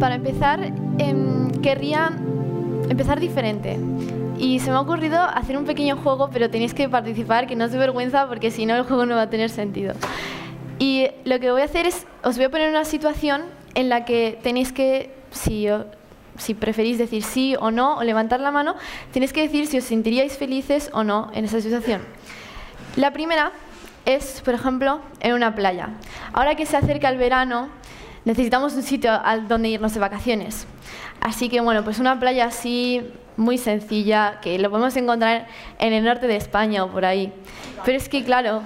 para empezar, em, querría empezar diferente. Y se me ha ocurrido hacer un pequeño juego, pero tenéis que participar, que no os dé vergüenza, porque si no el juego no va a tener sentido. Y lo que voy a hacer es, os voy a poner una situación en la que tenéis que, si, si preferís decir sí o no, o levantar la mano, tenéis que decir si os sentiríais felices o no en esa situación. La primera es, por ejemplo, en una playa. Ahora que se acerca el verano, necesitamos un sitio al donde irnos de vacaciones. Así que bueno, pues una playa así muy sencilla, que lo podemos encontrar en el norte de España o por ahí. Pero es que claro,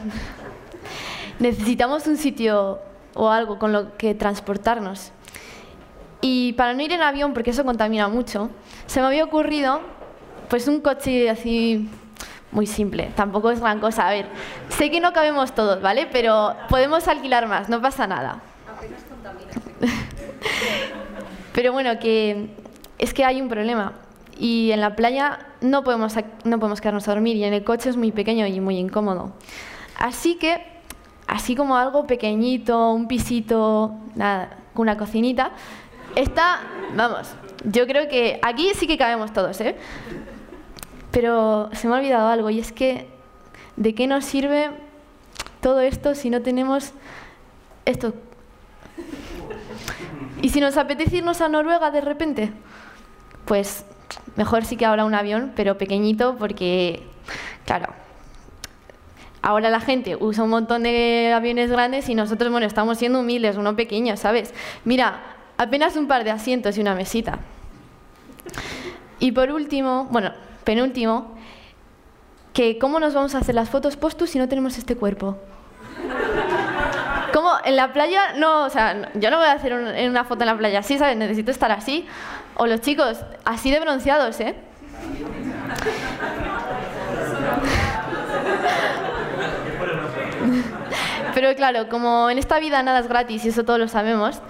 necesitamos un sitio o algo con lo que transportarnos. Y para no ir en avión, porque eso contamina mucho, se me había ocurrido pues un coche así muy simple, tampoco es gran cosa. A ver, sé que no cabemos todos, ¿vale? Pero podemos alquilar más, no pasa nada. Pero bueno, que es que hay un problema. Y en la playa no podemos, no podemos quedarnos a dormir y en el coche es muy pequeño y muy incómodo. Así que, así como algo pequeñito, un pisito, nada, una cocinita, está, vamos, yo creo que aquí sí que cabemos todos, ¿eh? Pero se me ha olvidado algo y es que, ¿de qué nos sirve todo esto si no tenemos esto ¿Y si nos apetece irnos a Noruega de repente? Pues mejor sí que ahora un avión, pero pequeñito, porque, claro, ahora la gente usa un montón de aviones grandes y nosotros, bueno, estamos siendo humildes, uno pequeño, ¿sabes? Mira, apenas un par de asientos y una mesita. Y por último, bueno, penúltimo, que cómo nos vamos a hacer las fotos postus si no tenemos este cuerpo. En la playa, no, o sea, yo no voy a hacer una foto en la playa así, ¿sabes? Necesito estar así. O los chicos, así de bronceados, ¿eh? Pero claro, como en esta vida nada es gratis y eso todos lo sabemos,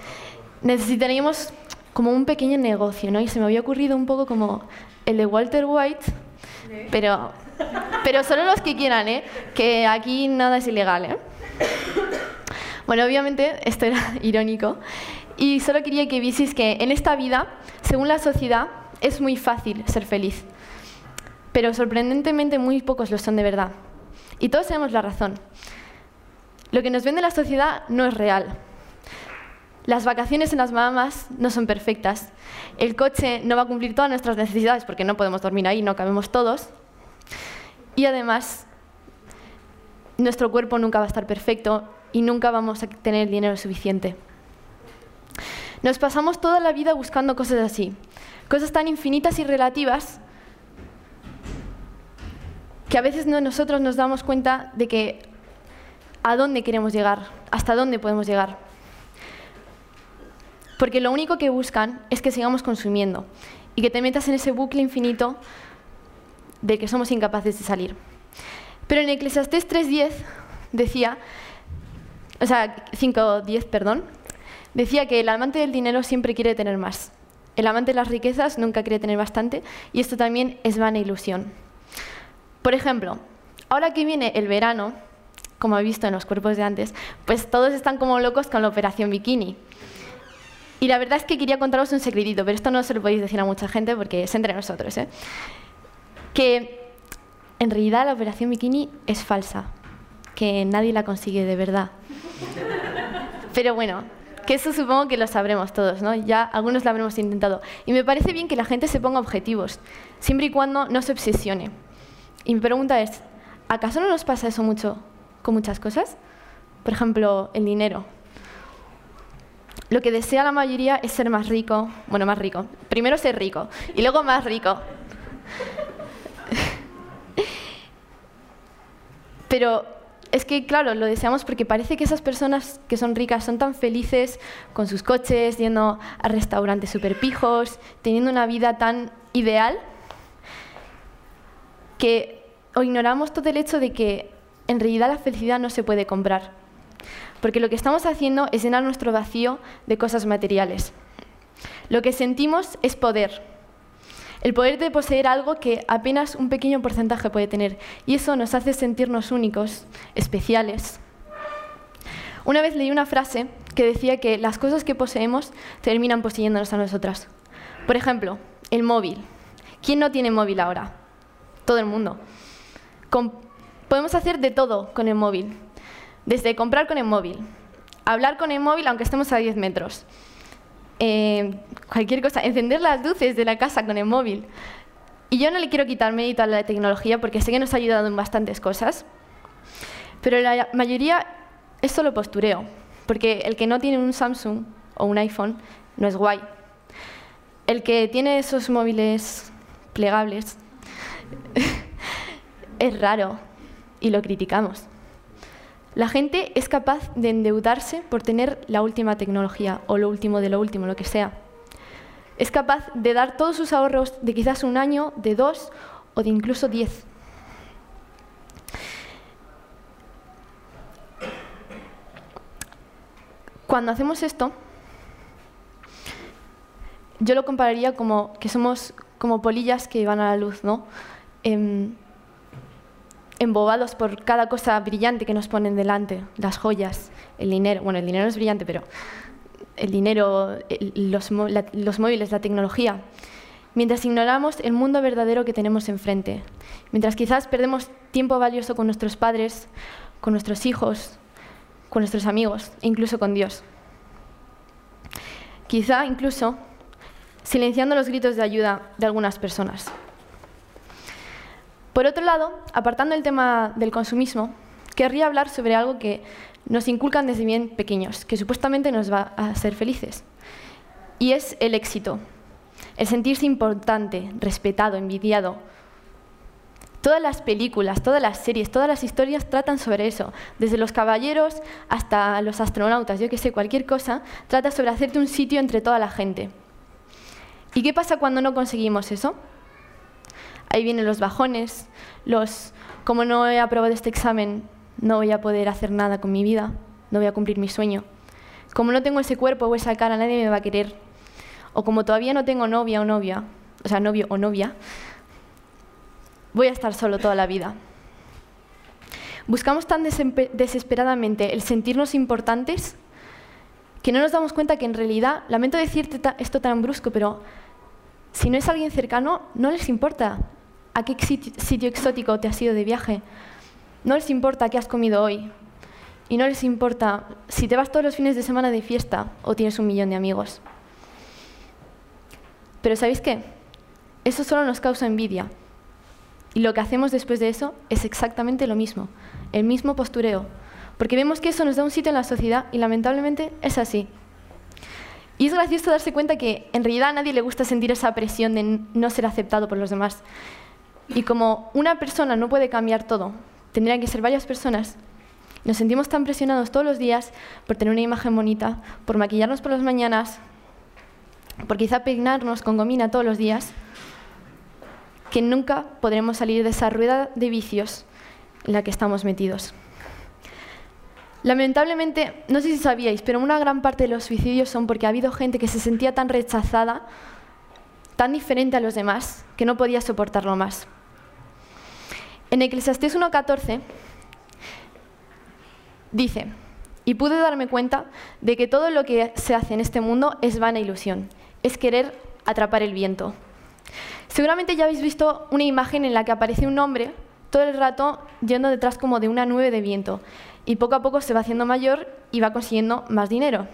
necesitaríamos como un pequeño negocio, ¿no? Y se me había ocurrido un poco como el de Walter White, pero, pero solo los que quieran, ¿eh? Que aquí nada es ilegal, ¿eh? Bueno, obviamente esto era irónico y solo quería que vieseis que en esta vida, según la sociedad, es muy fácil ser feliz, pero sorprendentemente muy pocos lo son de verdad. Y todos tenemos la razón. Lo que nos vende la sociedad no es real. Las vacaciones en las mamás no son perfectas. El coche no va a cumplir todas nuestras necesidades porque no podemos dormir ahí, no cabemos todos. Y además, nuestro cuerpo nunca va a estar perfecto y nunca vamos a tener dinero suficiente. Nos pasamos toda la vida buscando cosas así, cosas tan infinitas y relativas que a veces no, nosotros nos damos cuenta de que a dónde queremos llegar, hasta dónde podemos llegar. Porque lo único que buscan es que sigamos consumiendo y que te metas en ese bucle infinito de que somos incapaces de salir. Pero en Eclesiastés 3.10 decía o sea, 5.10, perdón, decía que el amante del dinero siempre quiere tener más. El amante de las riquezas nunca quiere tener bastante y esto también es vana ilusión. Por ejemplo, ahora que viene el verano, como he visto en los cuerpos de antes, pues todos están como locos con la operación bikini. Y la verdad es que quería contaros un secretito, pero esto no se lo podéis decir a mucha gente porque es entre nosotros. ¿eh? Que en realidad la operación bikini es falsa, que nadie la consigue de verdad. Pero bueno, que eso supongo que lo sabremos todos, ¿no? Ya algunos lo habremos intentado. Y me parece bien que la gente se ponga objetivos, siempre y cuando no se obsesione. Y mi pregunta es, ¿acaso no nos pasa eso mucho con muchas cosas? Por ejemplo, el dinero. Lo que desea la mayoría es ser más rico, bueno, más rico. Primero ser rico y luego más rico. Pero es que, claro, lo deseamos porque parece que esas personas que son ricas son tan felices con sus coches, yendo a restaurantes súper pijos, teniendo una vida tan ideal, que ignoramos todo el hecho de que en realidad la felicidad no se puede comprar. Porque lo que estamos haciendo es llenar nuestro vacío de cosas materiales. Lo que sentimos es poder, el poder de poseer algo que apenas un pequeño porcentaje puede tener. Y eso nos hace sentirnos únicos, especiales. Una vez leí una frase que decía que las cosas que poseemos terminan poseyéndonos a nosotras. Por ejemplo, el móvil. ¿Quién no tiene móvil ahora? Todo el mundo. podemos hacer de todo con el móvil. Desde comprar con el móvil, hablar con el móvil aunque estemos a 10 metros, eh, cualquier cosa, encender las luces de la casa con el móvil. Y yo no le quiero quitar mérito a la tecnología porque sé que nos ha ayudado en bastantes cosas, pero la mayoría es solo postureo, porque el que no tiene un Samsung o un iPhone no es guay. El que tiene esos móviles plegables es raro y lo criticamos. La gente es capaz de endeudarse por tener la última tecnología o lo último de lo último, lo que sea. Es capaz de dar todos sus ahorros de quizás un año, de dos o de incluso diez. Cuando hacemos esto, yo lo compararía como que somos como polillas que van a la luz, ¿no? Em, embobados por cada cosa brillante que nos ponen delante, las joyas, el dinero. Bueno, el dinero es brillante, pero el dinero, los, los móviles, la tecnología. Mientras ignoramos el mundo verdadero que tenemos enfrente. Mientras quizás perdemos tiempo valioso con nuestros padres, con nuestros hijos, con nuestros amigos e incluso con Dios. Quizá incluso silenciando los gritos de ayuda de algunas personas. Por otro lado, apartando el tema del consumismo, querría hablar sobre algo que nos inculcan desde bien pequeños, que supuestamente nos va a hacer felices. Y es el éxito, el sentirse importante, respetado, envidiado. Todas las películas, todas las series, todas las historias tratan sobre eso. Desde los caballeros hasta los astronautas, yo que sé, cualquier cosa, trata sobre hacerte un sitio entre toda la gente. ¿Y qué pasa cuando no conseguimos eso? Ahí vienen los bajones, los, como no he aprobado este examen, no voy a poder hacer nada con mi vida, no voy a cumplir mi sueño. Como no tengo ese cuerpo o esa cara, nadie me va a querer. O como todavía no tengo novia o novia, o sea, novio o novia, voy a estar solo toda la vida. Buscamos tan desesperadamente el sentirnos importantes que no nos damos cuenta que en realidad, lamento decirte esto tan brusco, pero si no es alguien cercano, no les importa a qué sitio exótico te has ido de viaje, no les importa qué has comido hoy. Y no les importa si te vas todos los fines de semana de fiesta o tienes un millón de amigos. Pero ¿sabéis qué? Eso solo nos causa envidia. Y lo que hacemos después de eso es exactamente lo mismo, el mismo postureo. Porque vemos que eso nos da un sitio en la sociedad y lamentablemente es así. Y es gracioso darse cuenta que en realidad a nadie le gusta sentir esa presión de no ser aceptado por los demás. Y como una persona no puede cambiar todo, tendrían que ser varias personas. Nos sentimos tan presionados todos los días por tener una imagen bonita, por maquillarnos por las mañanas, por quizá peinarnos con gomina todos los días, que nunca podremos salir de esa rueda de vicios en la que estamos metidos. Lamentablemente, no sé si sabíais, pero una gran parte de los suicidios son porque ha habido gente que se sentía tan rechazada, tan diferente a los demás, que no podía soportarlo más. En Eclesiastés 1.14 dice, y pude darme cuenta de que todo lo que se hace en este mundo es vana ilusión, es querer atrapar el viento. Seguramente ya habéis visto una imagen en la que aparece un hombre todo el rato yendo detrás como de una nube de viento y poco a poco se va haciendo mayor y va consiguiendo más dinero.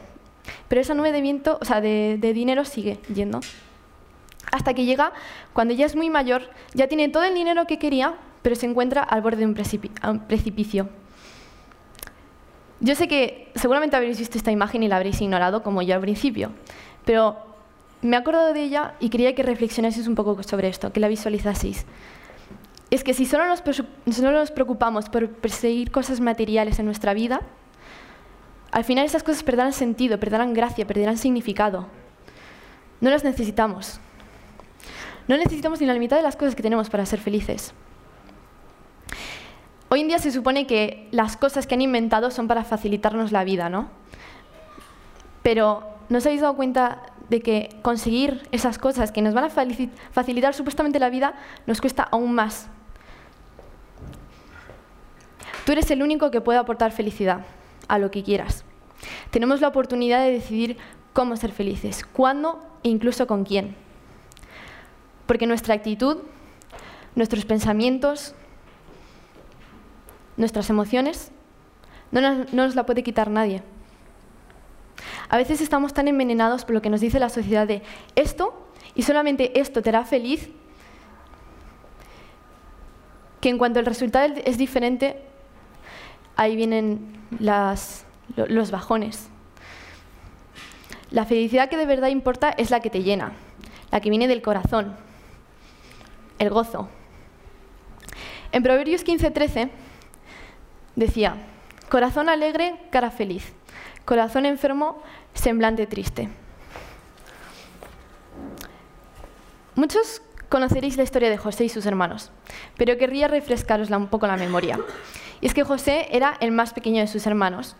Pero esa nube de viento, o sea, de, de dinero sigue yendo. Hasta que llega, cuando ya es muy mayor, ya tiene todo el dinero que quería, pero se encuentra al borde de un, precipicio. Yo sé que seguramente habréis visto esta imagen y la habréis ignorado, como yo al principio, pero me he acordado de ella y quería que reflexionaseis un poco sobre esto, que la visualizaseis. Es que si solo nos, solo nos preocupamos por perseguir cosas materiales en nuestra vida, al final esas cosas perderán sentido, perderán gracia, perderán significado. No las necesitamos. No necesitamos ni la mitad de las cosas que tenemos para ser felices. Hoy en día se supone que las cosas que han inventado son para facilitarnos la vida, ¿no? Pero ¿no os habéis dado cuenta de que conseguir esas cosas que nos van a facilitar supuestamente la vida nos cuesta aún más? Tú eres el único que puede aportar felicidad a lo que quieras. tenemos la oportunidad de decidir cómo ser felices, cuándo e incluso con quién. Porque nuestra actitud, nuestros pensamientos, nuestras emociones, no nos, no nos la puede quitar nadie. A veces estamos tan envenenados por lo que nos dice la sociedad de esto y solamente esto te hará feliz, que en cuanto el resultado es diferente, ahí vienen los bajones. La felicidad que de verdad importa es la que te llena, la que viene del corazón, el gozo. En Proverbios 15:13 decía, corazón alegre, cara feliz, corazón enfermo, semblante triste. Muchos conoceréis la historia de José y sus hermanos, pero querría refrescarosla un poco la memoria. Y es que José era el más pequeño de sus hermanos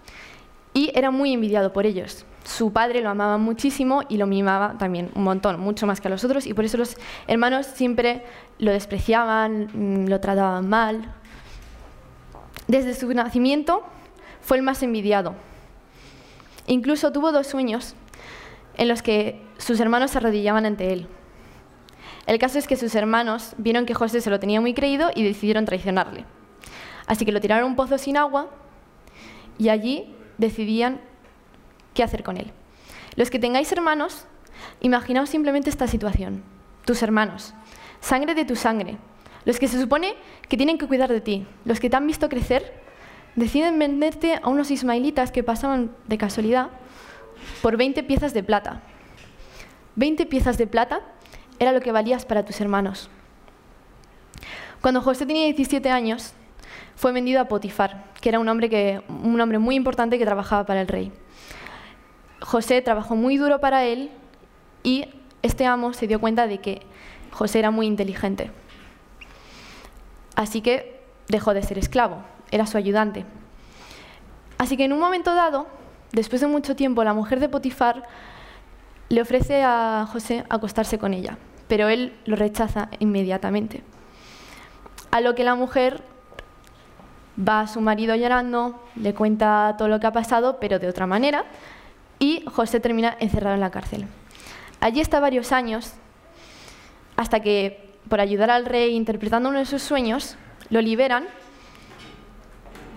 y era muy envidiado por ellos. Su padre lo amaba muchísimo y lo mimaba también un montón, mucho más que a los otros, y por eso los hermanos siempre lo despreciaban, mm, lo trataban mal. Desde su nacimiento fue el más envidiado. Incluso tuvo dos sueños en los que sus hermanos se arrodillaban ante él. El caso es que sus hermanos vieron que José se lo tenía muy creído y decidieron traicionarle. Así que lo tiraron a un pozo sin agua y allí decidían qué hacer con él. Los que tengáis hermanos, imaginaos simplemente esta situación. Tus hermanos, sangre de tu sangre, los que se supone que tienen que cuidar de ti, los que te han visto crecer, deciden venderte a unos ismaelitas que pasaban de casualidad por 20 piezas de plata. 20 piezas de plata era lo que valías para tus hermanos. Cuando José tenía 17 años, fue vendido a Potifar, que era un hombre, que, un hombre muy importante que trabajaba para el rey. José trabajó muy duro para él y este amo se dio cuenta de que José era muy inteligente. Así que dejó de ser esclavo, era su ayudante. Así que en un momento dado, después de mucho tiempo, la mujer de Potifar le ofrece a José acostarse con ella, pero él lo rechaza inmediatamente. A lo que la mujer Va a su marido llorando, le cuenta todo lo que ha pasado, pero de otra manera, y José termina encerrado en la cárcel. Allí está varios años, hasta que, por ayudar al rey interpretando uno de sus sueños, lo liberan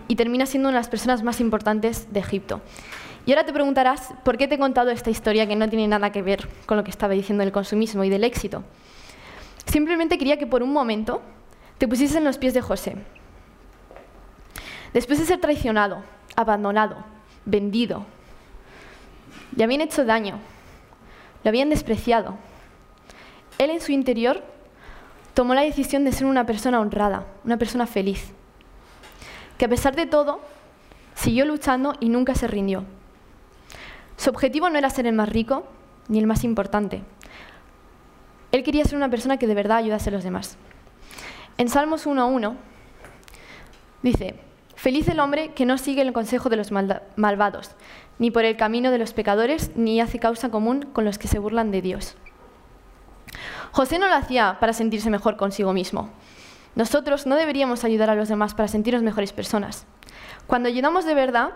y termina siendo una de las personas más importantes de Egipto. Y ahora te preguntarás por qué te he contado esta historia que no tiene nada que ver con lo que estaba diciendo del consumismo y del éxito. Simplemente quería que por un momento te pusieses en los pies de José Después de ser traicionado, abandonado, vendido, le habían hecho daño, lo habían despreciado. Él en su interior tomó la decisión de ser una persona honrada, una persona feliz, que a pesar de todo siguió luchando y nunca se rindió. Su objetivo no era ser el más rico ni el más importante. Él quería ser una persona que de verdad ayudase a los demás. En Salmos 1.1 dice, Feliz el hombre que no sigue el consejo de los malvados, ni por el camino de los pecadores, ni hace causa común con los que se burlan de Dios. José no lo hacía para sentirse mejor consigo mismo. Nosotros no deberíamos ayudar a los demás para sentirnos mejores personas. Cuando ayudamos de verdad,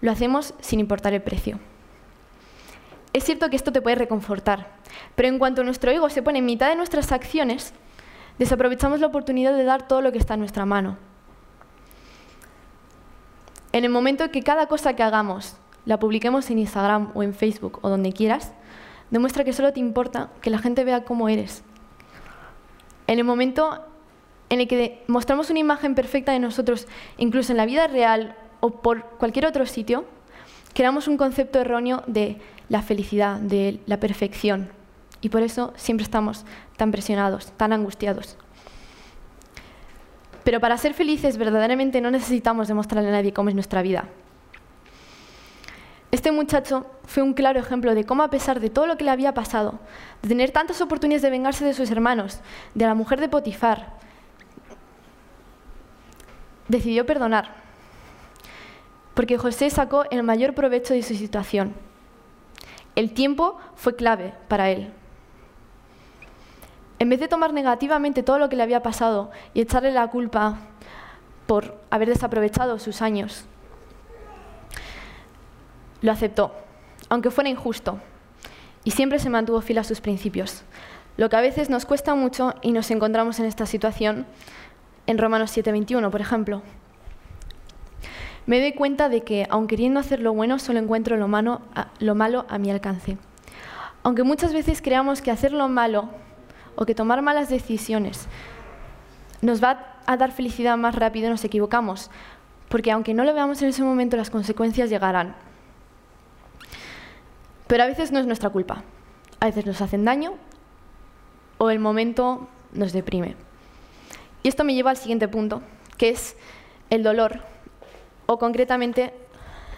lo hacemos sin importar el precio. Es cierto que esto te puede reconfortar, pero en cuanto nuestro ego se pone en mitad de nuestras acciones, desaprovechamos la oportunidad de dar todo lo que está en nuestra mano. En el momento que cada cosa que hagamos la publiquemos en Instagram o en Facebook o donde quieras, demuestra que solo te importa que la gente vea cómo eres. En el momento en el que mostramos una imagen perfecta de nosotros, incluso en la vida real o por cualquier otro sitio, creamos un concepto erróneo de la felicidad, de la perfección. Y por eso siempre estamos tan presionados, tan angustiados. Pero para ser felices verdaderamente no necesitamos demostrarle a nadie cómo es nuestra vida. Este muchacho fue un claro ejemplo de cómo a pesar de todo lo que le había pasado, de tener tantas oportunidades de vengarse de sus hermanos, de la mujer de Potifar, decidió perdonar. Porque José sacó el mayor provecho de su situación. El tiempo fue clave para él. En vez de tomar negativamente todo lo que le había pasado y echarle la culpa por haber desaprovechado sus años, lo aceptó, aunque fuera injusto, y siempre se mantuvo fiel a sus principios, lo que a veces nos cuesta mucho y nos encontramos en esta situación en Romanos 7:21, por ejemplo. Me doy cuenta de que, aun queriendo hacer lo bueno, solo encuentro lo malo, a, lo malo a mi alcance. Aunque muchas veces creamos que hacer lo malo o que tomar malas decisiones nos va a dar felicidad más rápido, nos equivocamos, porque aunque no lo veamos en ese momento, las consecuencias llegarán. Pero a veces no es nuestra culpa. A veces nos hacen daño o el momento nos deprime. Y esto me lleva al siguiente punto, que es el dolor, o concretamente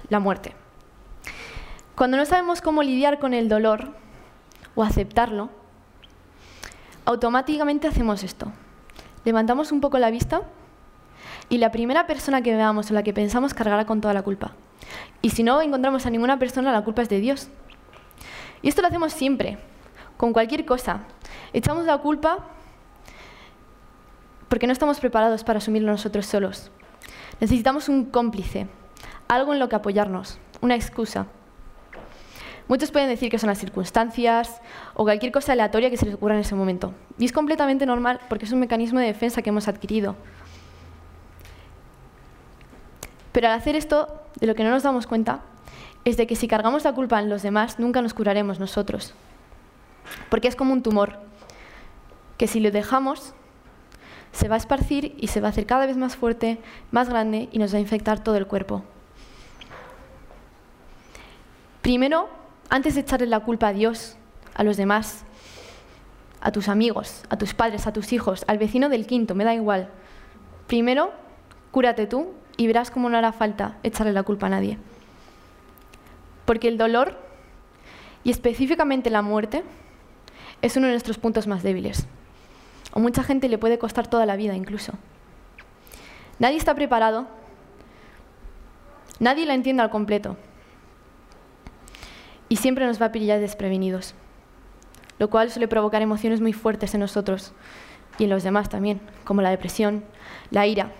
la muerte. Cuando no sabemos cómo lidiar con el dolor o aceptarlo, automáticamente hacemos esto. Levantamos un poco la vista y la primera persona que veamos o la que pensamos cargará con toda la culpa. Y si no encontramos a ninguna persona, la culpa es de Dios. Y esto lo hacemos siempre, con cualquier cosa. Echamos la culpa porque no estamos preparados para asumirlo nosotros solos. Necesitamos un cómplice, algo en lo que apoyarnos, una excusa. Muchos pueden decir que son las circunstancias o cualquier cosa aleatoria que se les ocurra en ese momento. Y es completamente normal porque es un mecanismo de defensa que hemos adquirido. Pero al hacer esto, de lo que no nos damos cuenta, es de que si cargamos la culpa en los demás, nunca nos curaremos nosotros. Porque es como un tumor, que si lo dejamos, se va a esparcir y se va a hacer cada vez más fuerte, más grande y nos va a infectar todo el cuerpo. Primero, antes de echarle la culpa a Dios, a los demás, a tus amigos, a tus padres, a tus hijos, al vecino del quinto, me da igual. Primero, cúrate tú y verás cómo no hará falta echarle la culpa a nadie. Porque el dolor, y específicamente la muerte, es uno de nuestros puntos más débiles. O mucha gente le puede costar toda la vida incluso. Nadie está preparado. Nadie la entiende al completo. Y siempre nos va a pillar desprevenidos. Lo cual suele provocar emociones muy fuertes en nosotros y en los demás también, como la depresión, la ira.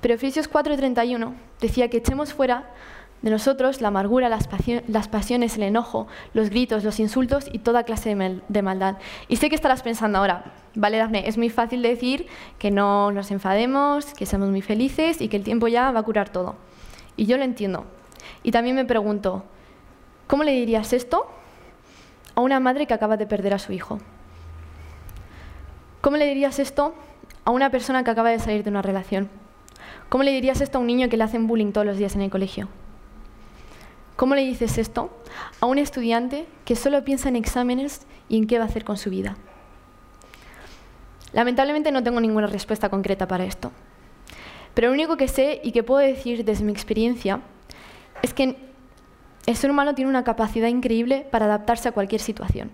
Pero Efesios 4:31 decía que echemos fuera de nosotros la amargura, las, pasiones, el enojo, los gritos, los insultos y toda clase de, maldad. Y sé que estarás pensando ahora, vale, Dafne, es muy fácil decir que no nos enfademos, que seamos muy felices y que el tiempo ya va a curar todo. Y yo lo entiendo. Y también me pregunto, ¿cómo le dirías esto a una madre que acaba de perder a su hijo? ¿Cómo le dirías esto a una persona que acaba de salir de una relación? ¿Cómo le dirías esto a un niño que le hacen bullying todos los días en el colegio? ¿Cómo le dices esto a un estudiante que solo piensa en exámenes y en qué va a hacer con su vida? Lamentablemente no tengo ninguna respuesta concreta para esto. Pero lo único que sé y que puedo decir desde mi experiencia es que el ser humano tiene una capacidad increíble para adaptarse a cualquier situación.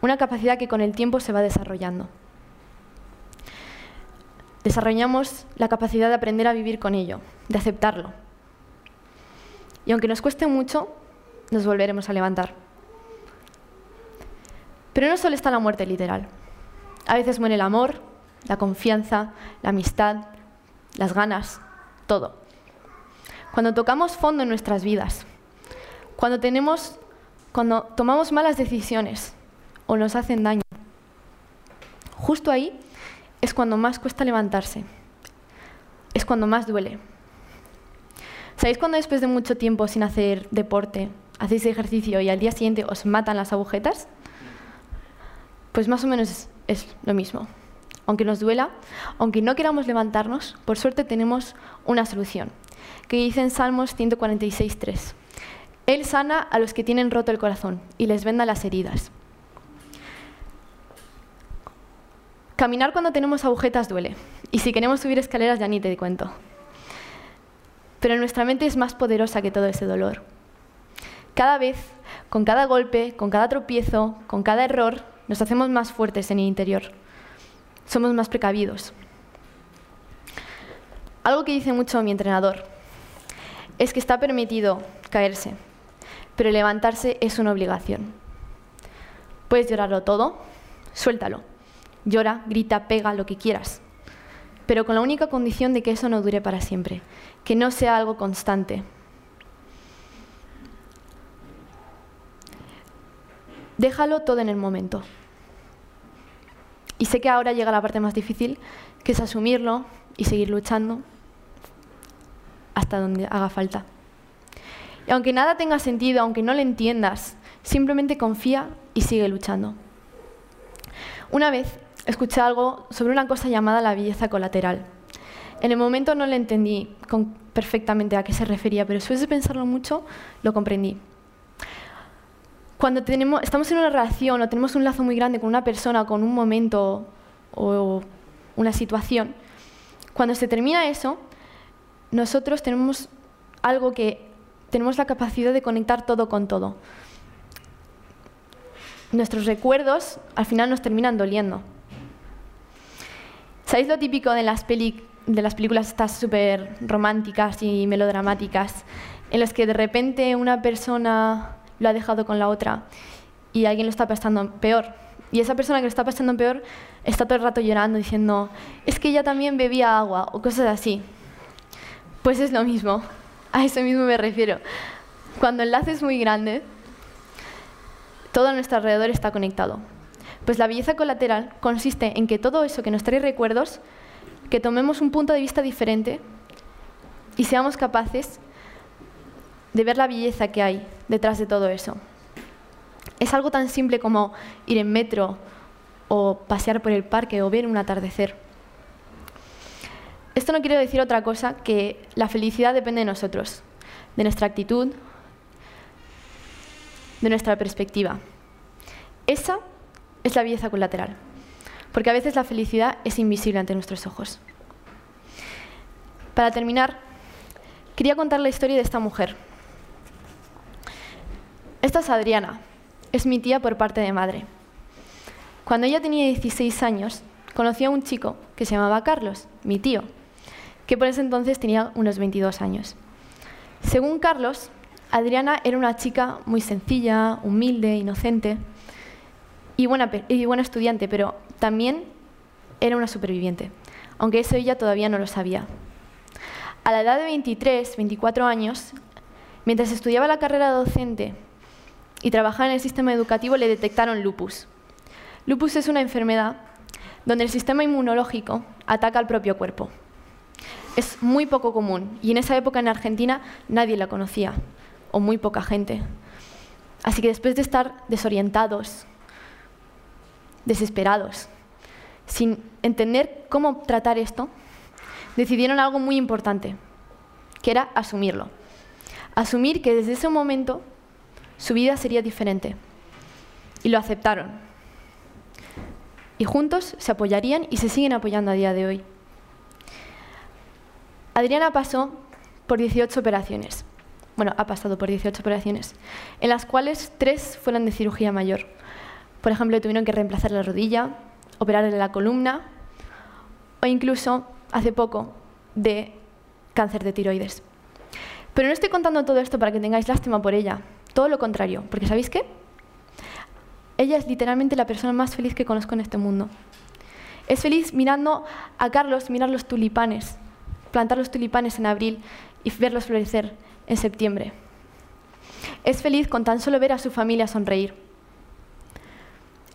Una capacidad que con el tiempo se va desarrollando. Desarrollamos la capacidad de aprender a vivir con ello, de aceptarlo, y aunque nos cueste mucho, nos volveremos a levantar. Pero no solo está la muerte literal. A veces muere el amor, la confianza, la amistad, las ganas, todo. Cuando tocamos fondo en nuestras vidas, cuando tenemos cuando tomamos malas decisiones o nos hacen daño, justo ahí es cuando más cuesta levantarse. Es cuando más duele. ¿Sabéis cuando después de mucho tiempo sin hacer deporte, hacéis ejercicio y al día siguiente os matan las agujetas? Pues más o menos es, lo mismo. Aunque nos duela, aunque no queramos levantarnos, por suerte tenemos una solución, que dice en Salmos 146.3. Él sana a los que tienen roto el corazón y les venda las heridas. Caminar cuando tenemos agujetas duele, y si queremos subir escaleras ya ni te cuento pero nuestra mente es más poderosa que todo ese dolor. Cada vez, con cada golpe, con cada tropiezo, con cada error, nos hacemos más fuertes en el interior. Somos más precavidos. Algo que dice mucho mi entrenador es que está permitido caerse, pero levantarse es una obligación. Puedes llorarlo todo, suéltalo. Llora, grita, pega, lo que quieras pero con la única condición de que eso no dure para siempre, que no sea algo constante. Déjalo todo en el momento. Y sé que ahora llega la parte más difícil, que es asumirlo y seguir luchando hasta donde haga falta. Y aunque nada tenga sentido, aunque no lo entiendas, simplemente confía y sigue luchando. Una vez escuché algo sobre una cosa llamada la belleza colateral. En el momento no le entendí perfectamente a qué se refería, pero después de pensarlo mucho lo comprendí. Cuando tenemos, estamos en una relación o tenemos un lazo muy grande con una persona, con un momento o una situación, cuando se termina eso, nosotros tenemos algo que tenemos la capacidad de conectar todo con todo. Nuestros recuerdos al final nos terminan doliendo. ¿Sabéis lo típico de las, películas estas súper románticas y melodramáticas, en las que de repente una persona lo ha dejado con la otra y alguien lo está pasando peor? Y esa persona que lo está pasando peor está todo el rato llorando diciendo, es que ella también bebía agua o cosas así. Pues es lo mismo, a eso mismo me refiero. Cuando el lazo es muy grande, todo a nuestro alrededor está conectado. Pues la belleza colateral consiste en que todo eso que nos trae recuerdos, que tomemos un punto de vista diferente y seamos capaces de ver la belleza que hay detrás de todo eso. Es algo tan simple como ir en metro o pasear por el parque o ver un atardecer. Esto no quiere decir otra cosa que la felicidad depende de nosotros, de nuestra actitud, de nuestra perspectiva. Esa es la belleza colateral, porque a veces la felicidad es invisible ante nuestros ojos. Para terminar, quería contar la historia de esta mujer. Esta es Adriana, es mi tía por parte de madre. Cuando ella tenía 16 años, conocí a un chico que se llamaba Carlos, mi tío, que por ese entonces tenía unos 22 años. Según Carlos, Adriana era una chica muy sencilla, humilde, inocente y buena, estudiante, pero también era una superviviente, aunque eso ella todavía no lo sabía. A la edad de 23, 24 años, mientras estudiaba la carrera docente y trabajaba en el sistema educativo, le detectaron lupus. Lupus es una enfermedad donde el sistema inmunológico ataca al propio cuerpo es muy poco común y en esa época en Argentina nadie la conocía, o muy poca gente. Así que después de estar desorientados, desesperados, sin entender cómo tratar esto, decidieron algo muy importante, que era asumirlo. Asumir que desde ese momento su vida sería diferente. Y lo aceptaron. Y juntos se apoyarían y se siguen apoyando a día de hoy. Adriana pasó por 18 operaciones. Bueno, ha pasado por 18 operaciones, en las cuales tres fueron de cirugía mayor. Por ejemplo, tuvieron que reemplazar la rodilla, operarle la columna o incluso, hace poco, de cáncer de tiroides. Pero no estoy contando todo esto para que tengáis lástima por ella, todo lo contrario, porque ¿sabéis qué? Ella es literalmente la persona más feliz que conozco en este mundo. Es feliz mirando a Carlos mirar los tulipanes, plantar los tulipanes en abril y verlos florecer en septiembre. Es feliz con tan solo ver a su familia sonreír.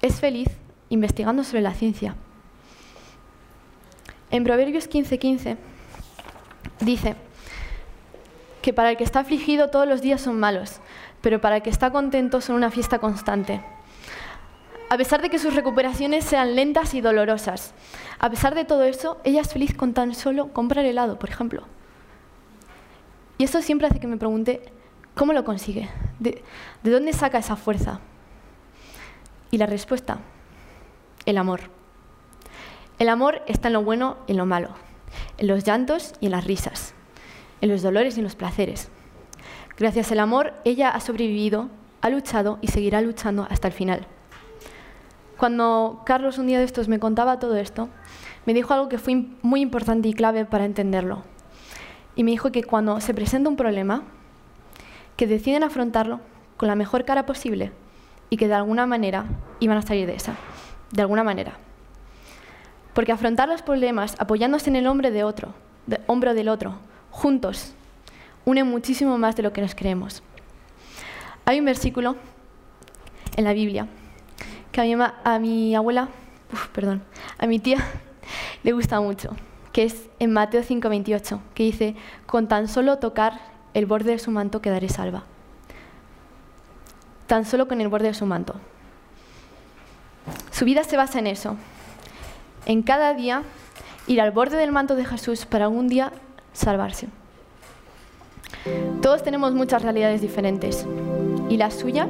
Es feliz investigando sobre la ciencia. En Proverbios 15:15 dice que para el que está afligido todos los días son malos, pero para el que está contento son una fiesta constante. A pesar de que sus recuperaciones sean lentas y dolorosas, a pesar de todo eso, ella es feliz con tan solo comprar helado, por ejemplo. Y eso siempre hace que me pregunte, ¿cómo lo consigue? ¿De, dónde saca esa fuerza? Y la respuesta, el amor. El amor está en lo bueno y en lo malo, en los llantos y en las risas, en los dolores y en los placeres. Gracias al amor, ella ha sobrevivido, ha luchado y seguirá luchando hasta el final. Cuando Carlos un día de estos me contaba todo esto, me dijo algo que fue muy importante y clave para entenderlo. Y me dijo que cuando se presenta un problema, que deciden afrontarlo con la mejor cara posible y que de alguna manera iban a salir de esa, de alguna manera. Porque afrontar los problemas apoyándose en el hombro de otro, de, hombro del otro, juntos, une muchísimo más de lo que nos creemos. Hay un versículo en la Biblia, que a mi, a mi abuela, perdón, a mi tía le gusta mucho, que es en Mateo 5:28, que dice, con tan solo tocar el borde de su manto quedaré salva. Tan solo con el borde de su manto. Su vida se basa en eso, en cada día ir al borde del manto de Jesús para algún día salvarse. Todos tenemos muchas realidades diferentes y la suya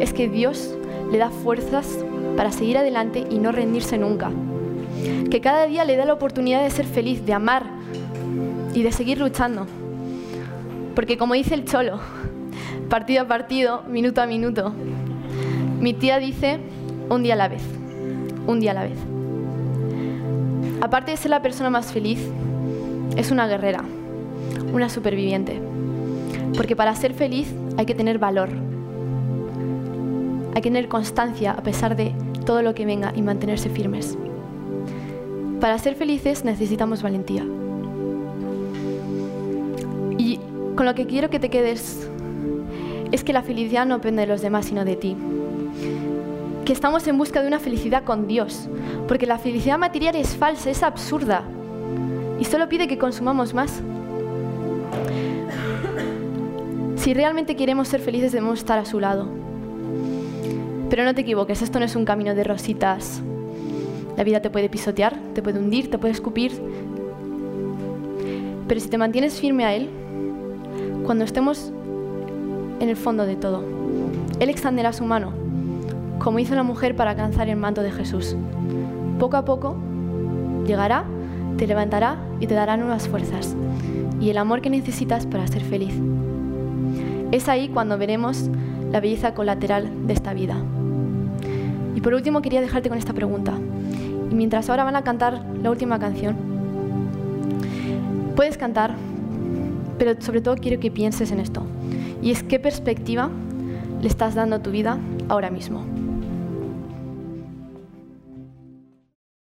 es que Dios le da fuerzas para seguir adelante y no rendirse nunca. Que cada día le da la oportunidad de ser feliz, de amar y de seguir luchando. Porque como dice el cholo, partido a partido, minuto a minuto, mi tía dice un día a la vez, un día a la vez. Aparte de ser la persona más feliz, es una guerrera, una superviviente. Porque para ser feliz hay que tener valor, hay que tener constancia a pesar de todo lo que venga y mantenerse firmes. Para ser felices necesitamos valentía. Y con lo que quiero que te quedes es que la felicidad no depende de los demás, sino de ti. Que estamos en busca de una felicidad con Dios, porque la felicidad material es falsa, es absurda y solo pide que consumamos más. Si realmente queremos ser felices debemos estar a su lado. Pero no te equivoques, esto no es un camino de rositas. La vida te puede pisotear, te puede hundir, te puede escupir. Pero si te mantienes firme a Él, cuando estemos en el fondo de todo, Él extenderá su mano, como hizo la mujer para alcanzar el manto de Jesús. Poco a poco llegará, te levantará y te dará nuevas fuerzas y el amor que necesitas para ser feliz. Es ahí cuando veremos la belleza colateral de esta vida. Y por último quería dejarte con esta pregunta. Y mientras ahora van a cantar la última canción, puedes cantar, pero sobre todo quiero que pienses en esto. Y es qué perspectiva le estás dando a tu vida ahora mismo.